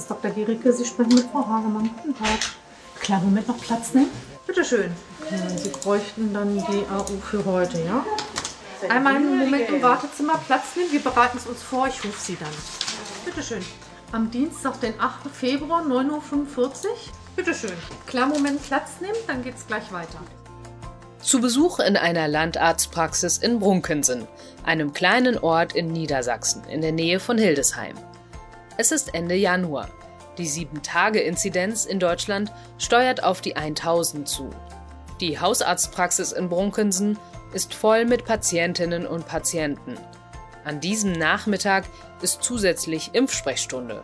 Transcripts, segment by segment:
Praxis Dr. Gericke, Sie sprechen mit Frau Hagemann. Guten Tag. Klar, Moment noch Platz nehmen. Bitte schön. Sie bräuchten dann die AU für heute, ja? Einmal einen Moment im Wartezimmer Platz nehmen. Wir bereiten es uns vor. Ich rufe Sie dann. Bitte schön. Am Dienstag, den 8. Februar, 9.45 Uhr. Bitte schön. Klar, Moment Platz nehmen, dann geht's gleich weiter. Zu Besuch in einer Landarztpraxis in Brunkensen, einem kleinen Ort in Niedersachsen in der Nähe von Hildesheim. Es ist Ende Januar. Die 7-Tage-Inzidenz in Deutschland steuert auf die 1000 zu. Die Hausarztpraxis in Brunkensen ist voll mit Patientinnen und Patienten. An diesem Nachmittag ist zusätzlich Impfsprechstunde.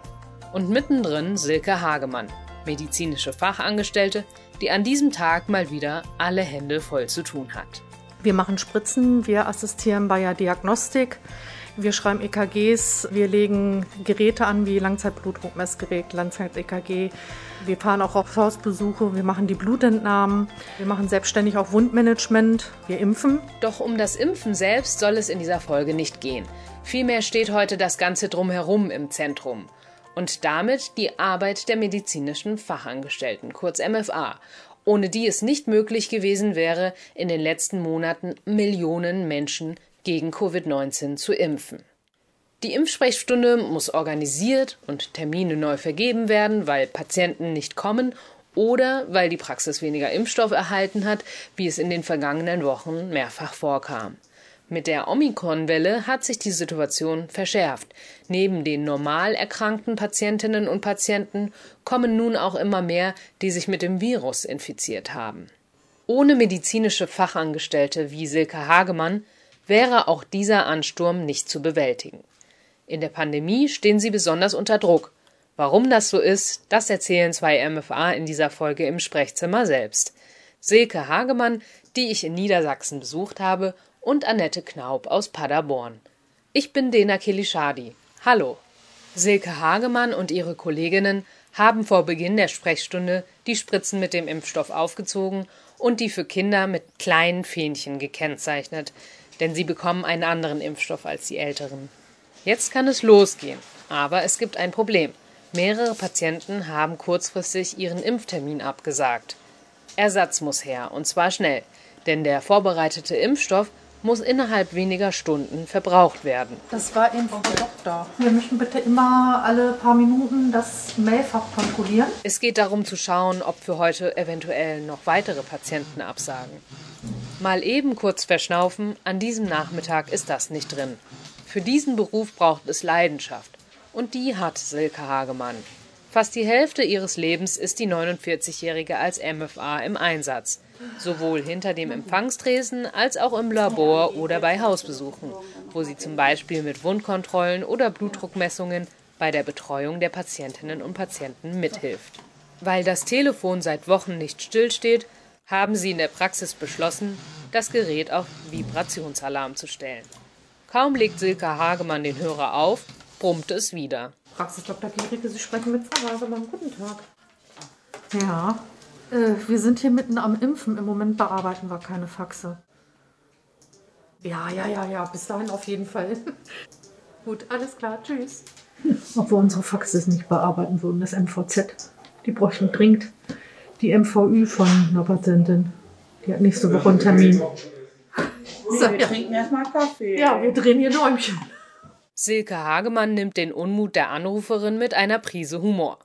Und mittendrin Silke Hagemann, medizinische Fachangestellte, die an diesem Tag mal wieder alle Hände voll zu tun hat. Wir machen Spritzen, wir assistieren bei der Diagnostik. Wir schreiben EKGs, wir legen Geräte an wie Langzeitblutdruckmessgerät, Langzeit-EKG. Wir fahren auch auf Hausbesuche, wir machen die Blutentnahmen, wir machen selbstständig auch Wundmanagement, wir impfen. Doch um das Impfen selbst soll es in dieser Folge nicht gehen. Vielmehr steht heute das Ganze drumherum im Zentrum. Und damit die Arbeit der medizinischen Fachangestellten, kurz MFA, ohne die es nicht möglich gewesen wäre, in den letzten Monaten Millionen Menschen gegen Covid-19 zu impfen. Die Impfsprechstunde muss organisiert und Termine neu vergeben werden, weil Patienten nicht kommen oder weil die Praxis weniger Impfstoff erhalten hat, wie es in den vergangenen Wochen mehrfach vorkam. Mit der Omikron-Welle hat sich die Situation verschärft. Neben den normal erkrankten Patientinnen und Patienten kommen nun auch immer mehr, die sich mit dem Virus infiziert haben. Ohne medizinische Fachangestellte wie Silke Hagemann wäre auch dieser Ansturm nicht zu bewältigen. In der Pandemie stehen sie besonders unter Druck. Warum das so ist, das erzählen zwei MFA in dieser Folge im Sprechzimmer selbst. Silke Hagemann, die ich in Niedersachsen besucht habe, und Annette Knaub aus Paderborn. Ich bin Dena Kilishadi. Hallo. Silke Hagemann und ihre Kolleginnen haben vor Beginn der Sprechstunde die Spritzen mit dem Impfstoff aufgezogen und die für Kinder mit kleinen Fähnchen gekennzeichnet, denn sie bekommen einen anderen Impfstoff als die Älteren. Jetzt kann es losgehen, aber es gibt ein Problem. Mehrere Patienten haben kurzfristig ihren Impftermin abgesagt. Ersatz muss her, und zwar schnell, denn der vorbereitete Impfstoff muss innerhalb weniger Stunden verbraucht werden. Das war eben Frau Doktor. Wir möchten bitte immer alle paar Minuten das Mailfach kontrollieren. Es geht darum zu schauen, ob für heute eventuell noch weitere Patienten absagen. Mal eben kurz verschnaufen, an diesem Nachmittag ist das nicht drin. Für diesen Beruf braucht es Leidenschaft. Und die hat Silke Hagemann. Fast die Hälfte ihres Lebens ist die 49-Jährige als MFA im Einsatz. Sowohl hinter dem Empfangstresen als auch im Labor oder bei Hausbesuchen, wo sie zum Beispiel mit Wundkontrollen oder Blutdruckmessungen bei der Betreuung der Patientinnen und Patienten mithilft. Weil das Telefon seit Wochen nicht stillsteht, haben sie in der Praxis beschlossen, das Gerät auf Vibrationsalarm zu stellen. Kaum legt Silke Hagemann den Hörer auf, brummt es wieder. Praxis Dr. Gericke, Sie sprechen mit Frau Hagemann. Guten Tag. Ja, äh, wir sind hier mitten am Impfen. Im Moment bearbeiten wir keine Faxe. Ja, ja, ja, ja, bis dahin auf jeden Fall. Gut, alles klar, tschüss. Ob wir unsere Faxes nicht bearbeiten würden, das MVZ. Die bräuchten dringend die MVÜ von einer Patientin. Die hat nächste Woche einen Termin. Nee, so, wir trinken erstmal Kaffee. Ja, wir drehen hier Däumchen. Silke Hagemann nimmt den Unmut der Anruferin mit einer Prise Humor.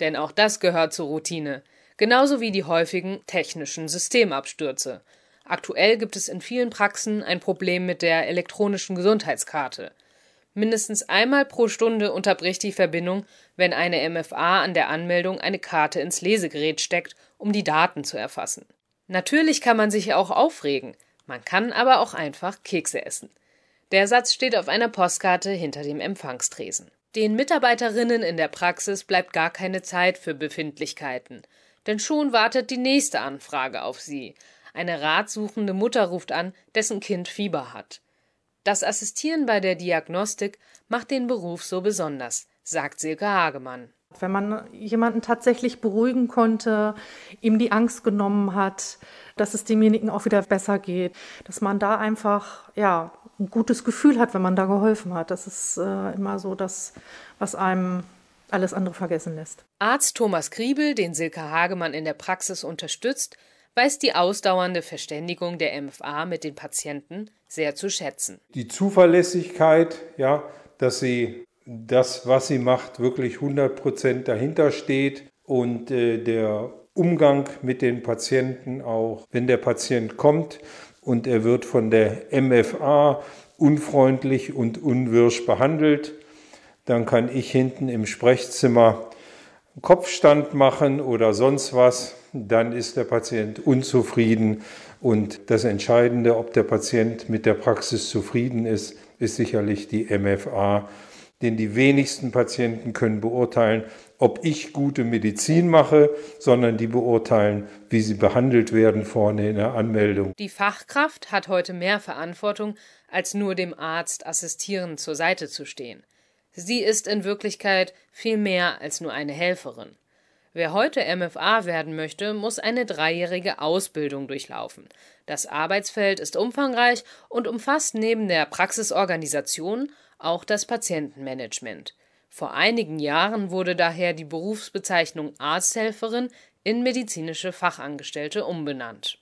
Denn auch das gehört zur Routine. Genauso wie die häufigen technischen Systemabstürze. Aktuell gibt es in vielen Praxen ein Problem mit der elektronischen Gesundheitskarte. Mindestens einmal pro Stunde unterbricht die Verbindung, wenn eine MFA an der Anmeldung eine Karte ins Lesegerät steckt, um die Daten zu erfassen. Natürlich kann man sich auch aufregen, man kann aber auch einfach Kekse essen. Der Satz steht auf einer Postkarte hinter dem Empfangstresen. Den Mitarbeiterinnen in der Praxis bleibt gar keine Zeit für Befindlichkeiten, denn schon wartet die nächste Anfrage auf sie. Eine ratsuchende Mutter ruft an, dessen Kind Fieber hat. Das Assistieren bei der Diagnostik macht den Beruf so besonders, sagt Silke Hagemann. Wenn man jemanden tatsächlich beruhigen konnte, ihm die Angst genommen hat, dass es demjenigen auch wieder besser geht, dass man da einfach ja ein gutes Gefühl hat, wenn man da geholfen hat. Das ist äh, immer so das, was einem alles andere vergessen lässt. Arzt Thomas Kriebel, den Silke Hagemann in der Praxis unterstützt, weiß die ausdauernde Verständigung der MFA mit den Patienten sehr zu schätzen. Die Zuverlässigkeit, ja, dass sie das, was sie macht, wirklich 100 Prozent dahinter steht und äh, der Umgang mit den Patienten auch, wenn der Patient kommt und er wird von der MFA unfreundlich und unwirsch behandelt, dann kann ich hinten im Sprechzimmer Kopfstand machen oder sonst was, dann ist der Patient unzufrieden. Und das Entscheidende, ob der Patient mit der Praxis zufrieden ist, ist sicherlich die MFA. Denn die wenigsten Patienten können beurteilen, ob ich gute Medizin mache, sondern die beurteilen, wie sie behandelt werden vorne in der Anmeldung. Die Fachkraft hat heute mehr Verantwortung, als nur dem Arzt assistierend zur Seite zu stehen. Sie ist in Wirklichkeit viel mehr als nur eine Helferin. Wer heute MFA werden möchte, muss eine dreijährige Ausbildung durchlaufen. Das Arbeitsfeld ist umfangreich und umfasst neben der Praxisorganisation auch das Patientenmanagement. Vor einigen Jahren wurde daher die Berufsbezeichnung Arzthelferin in medizinische Fachangestellte umbenannt.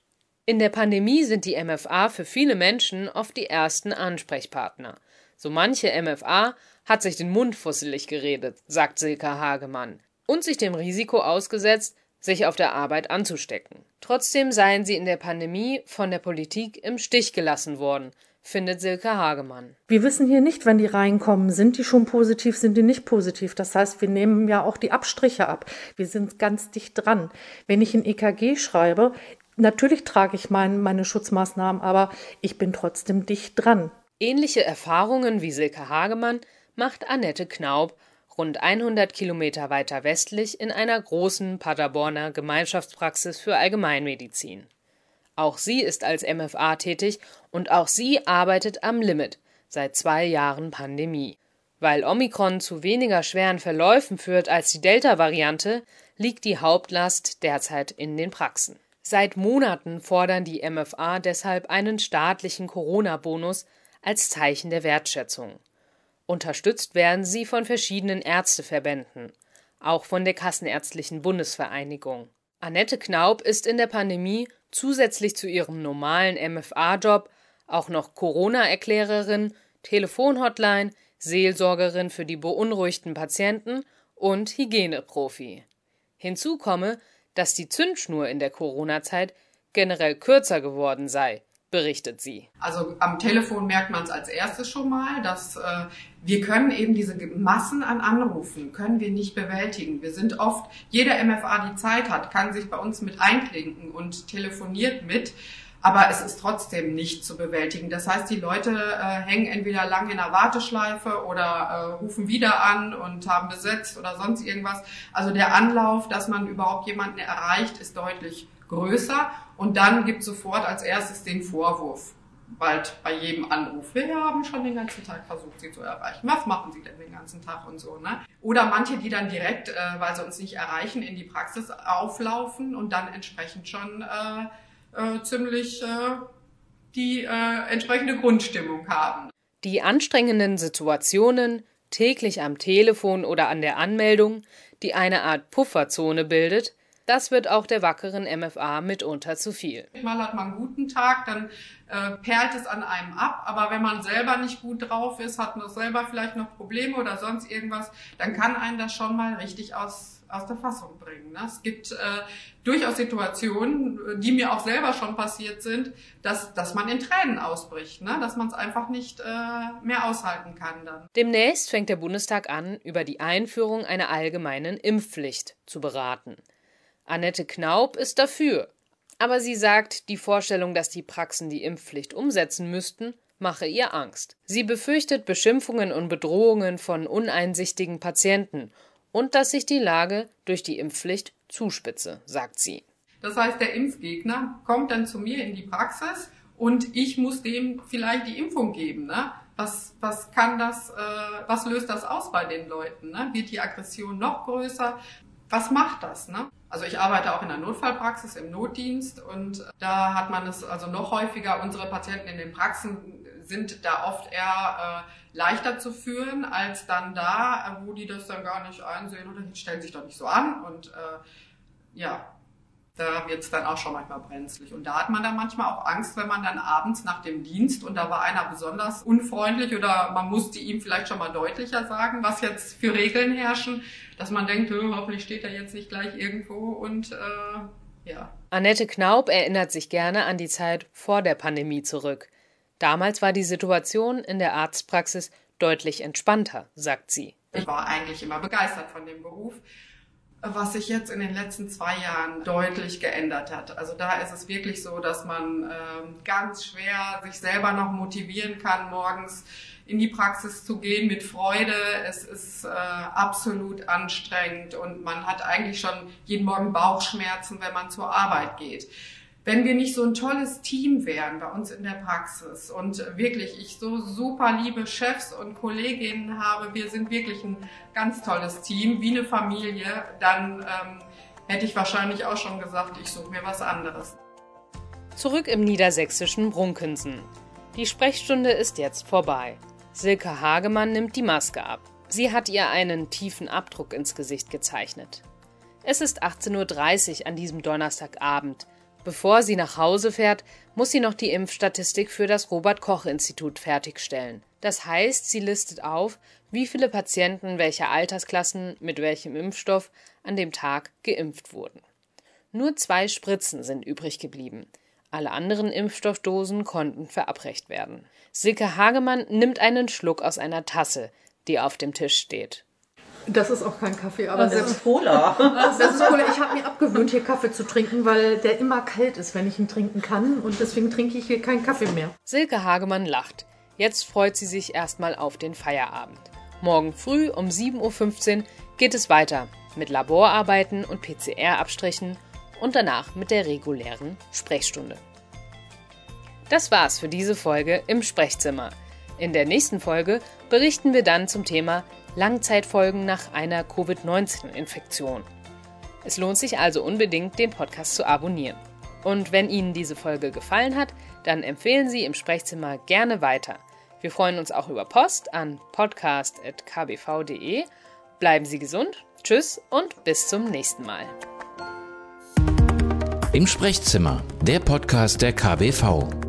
In der Pandemie sind die MFA für viele Menschen oft die ersten Ansprechpartner. So manche MFA hat sich den Mund fusselig geredet, sagt Silke Hagemann, und sich dem Risiko ausgesetzt, sich auf der Arbeit anzustecken. Trotzdem seien sie in der Pandemie von der Politik im Stich gelassen worden, findet Silke Hagemann. Wir wissen hier nicht, wenn die reinkommen, sind die schon positiv, sind die nicht positiv. Das heißt, wir nehmen ja auch die Abstriche ab. Wir sind ganz dicht dran. Wenn ich ein EKG schreibe, natürlich trage ich mein, meine Schutzmaßnahmen, aber ich bin trotzdem dicht dran. Ähnliche Erfahrungen wie Silke Hagemann macht Annette Knaub rund 100 Kilometer weiter westlich in einer großen Paderborner Gemeinschaftspraxis für Allgemeinmedizin. Auch sie ist als MFA tätig und auch sie arbeitet am Limit seit zwei Jahren Pandemie. Weil Omikron zu weniger schweren Verläufen führt als die Delta-Variante, liegt die Hauptlast derzeit in den Praxen. Seit Monaten fordern die MFA deshalb einen staatlichen Corona-Bonus als Zeichen der Wertschätzung. Unterstützt werden sie von verschiedenen Ärzteverbänden, auch von der Kassenärztlichen Bundesvereinigung. Annette Knaub ist in der Pandemie zusätzlich zu ihrem normalen MFA-Job auch noch Corona-Erklärerin, Telefonhotline, Seelsorgerin für die beunruhigten Patienten und Hygieneprofi. Hinzu komme, dass die Zündschnur in der Corona-Zeit generell kürzer geworden sei berichtet sie. Also am Telefon merkt man es als erstes schon mal, dass äh, wir können eben diese Massen an Anrufen, können wir nicht bewältigen. Wir sind oft, jeder MFA, die Zeit hat, kann sich bei uns mit einklinken und telefoniert mit. Aber es ist trotzdem nicht zu bewältigen. Das heißt, die Leute äh, hängen entweder lang in der Warteschleife oder äh, rufen wieder an und haben besetzt oder sonst irgendwas. Also der Anlauf, dass man überhaupt jemanden erreicht, ist deutlich größer. Und dann gibt sofort als erstes den Vorwurf, bald bei jedem Anruf. Wir haben schon den ganzen Tag versucht, sie zu erreichen. Was machen sie denn den ganzen Tag und so, ne? Oder manche, die dann direkt, äh, weil sie uns nicht erreichen, in die Praxis auflaufen und dann entsprechend schon äh, äh, ziemlich äh, die äh, entsprechende Grundstimmung haben. Die anstrengenden Situationen, täglich am Telefon oder an der Anmeldung, die eine Art Pufferzone bildet, das wird auch der wackeren MFA mitunter zu viel. Mal hat man einen guten Tag, dann äh, perlt es an einem ab. Aber wenn man selber nicht gut drauf ist, hat man selber vielleicht noch Probleme oder sonst irgendwas, dann kann einen das schon mal richtig aus, aus der Fassung bringen. Ne? Es gibt äh, durchaus Situationen, die mir auch selber schon passiert sind, dass, dass man in Tränen ausbricht, ne? dass man es einfach nicht äh, mehr aushalten kann dann. Demnächst fängt der Bundestag an, über die Einführung einer allgemeinen Impfpflicht zu beraten. Annette Knaub ist dafür. Aber sie sagt, die Vorstellung, dass die Praxen die Impfpflicht umsetzen müssten, mache ihr Angst. Sie befürchtet Beschimpfungen und Bedrohungen von uneinsichtigen Patienten und dass sich die Lage durch die Impfpflicht zuspitze, sagt sie. Das heißt, der Impfgegner kommt dann zu mir in die Praxis und ich muss dem vielleicht die Impfung geben. Ne? Was, was kann das, äh, was löst das aus bei den Leuten? Ne? Wird die Aggression noch größer? Was macht das? Ne? Also ich arbeite auch in der Notfallpraxis im Notdienst und da hat man es also noch häufiger. Unsere Patienten in den Praxen sind da oft eher äh, leichter zu führen als dann da, wo die das dann gar nicht einsehen oder stellen sich doch nicht so an und äh, ja, da wird es dann auch schon manchmal brenzlig. Und da hat man dann manchmal auch Angst, wenn man dann abends nach dem Dienst und da war einer besonders unfreundlich oder man musste ihm vielleicht schon mal deutlicher sagen, was jetzt für Regeln herrschen, dass man denkt, hoffentlich steht er jetzt nicht gleich irgendwo und äh, ja. Annette Knaub erinnert sich gerne an die Zeit vor der Pandemie zurück. Damals war die Situation in der Arztpraxis deutlich entspannter, sagt sie. Ich war eigentlich immer begeistert von dem Beruf was sich jetzt in den letzten zwei Jahren deutlich geändert hat. Also da ist es wirklich so, dass man äh, ganz schwer sich selber noch motivieren kann, morgens in die Praxis zu gehen mit Freude. Es ist äh, absolut anstrengend und man hat eigentlich schon jeden Morgen Bauchschmerzen, wenn man zur Arbeit geht wenn wir nicht so ein tolles Team wären bei uns in der Praxis und wirklich ich so super liebe Chefs und Kolleginnen habe, wir sind wirklich ein ganz tolles Team, wie eine Familie, dann ähm, hätte ich wahrscheinlich auch schon gesagt, ich suche mir was anderes. Zurück im niedersächsischen Brunkensen. Die Sprechstunde ist jetzt vorbei. Silke Hagemann nimmt die Maske ab. Sie hat ihr einen tiefen Abdruck ins Gesicht gezeichnet. Es ist 18.30 Uhr an diesem Donnerstagabend. Bevor sie nach Hause fährt, muss sie noch die Impfstatistik für das Robert Koch Institut fertigstellen. Das heißt, sie listet auf, wie viele Patienten welcher Altersklassen mit welchem Impfstoff an dem Tag geimpft wurden. Nur zwei Spritzen sind übrig geblieben. Alle anderen Impfstoffdosen konnten verabreicht werden. Silke Hagemann nimmt einen Schluck aus einer Tasse, die auf dem Tisch steht. Das ist auch kein Kaffee, aber das selbst ist Cola. Das ist Cola. Ich habe mir abgewöhnt, hier Kaffee zu trinken, weil der immer kalt ist, wenn ich ihn trinken kann. Und deswegen trinke ich hier keinen Kaffee mehr. Silke Hagemann lacht. Jetzt freut sie sich erstmal auf den Feierabend. Morgen früh um 7.15 Uhr geht es weiter mit Laborarbeiten und PCR-Abstrichen und danach mit der regulären Sprechstunde. Das war's für diese Folge im Sprechzimmer. In der nächsten Folge berichten wir dann zum Thema Langzeitfolgen nach einer Covid-19-Infektion. Es lohnt sich also unbedingt, den Podcast zu abonnieren. Und wenn Ihnen diese Folge gefallen hat, dann empfehlen Sie im Sprechzimmer gerne weiter. Wir freuen uns auch über Post an podcast.kbv.de. Bleiben Sie gesund, tschüss und bis zum nächsten Mal. Im Sprechzimmer, der Podcast der KBV.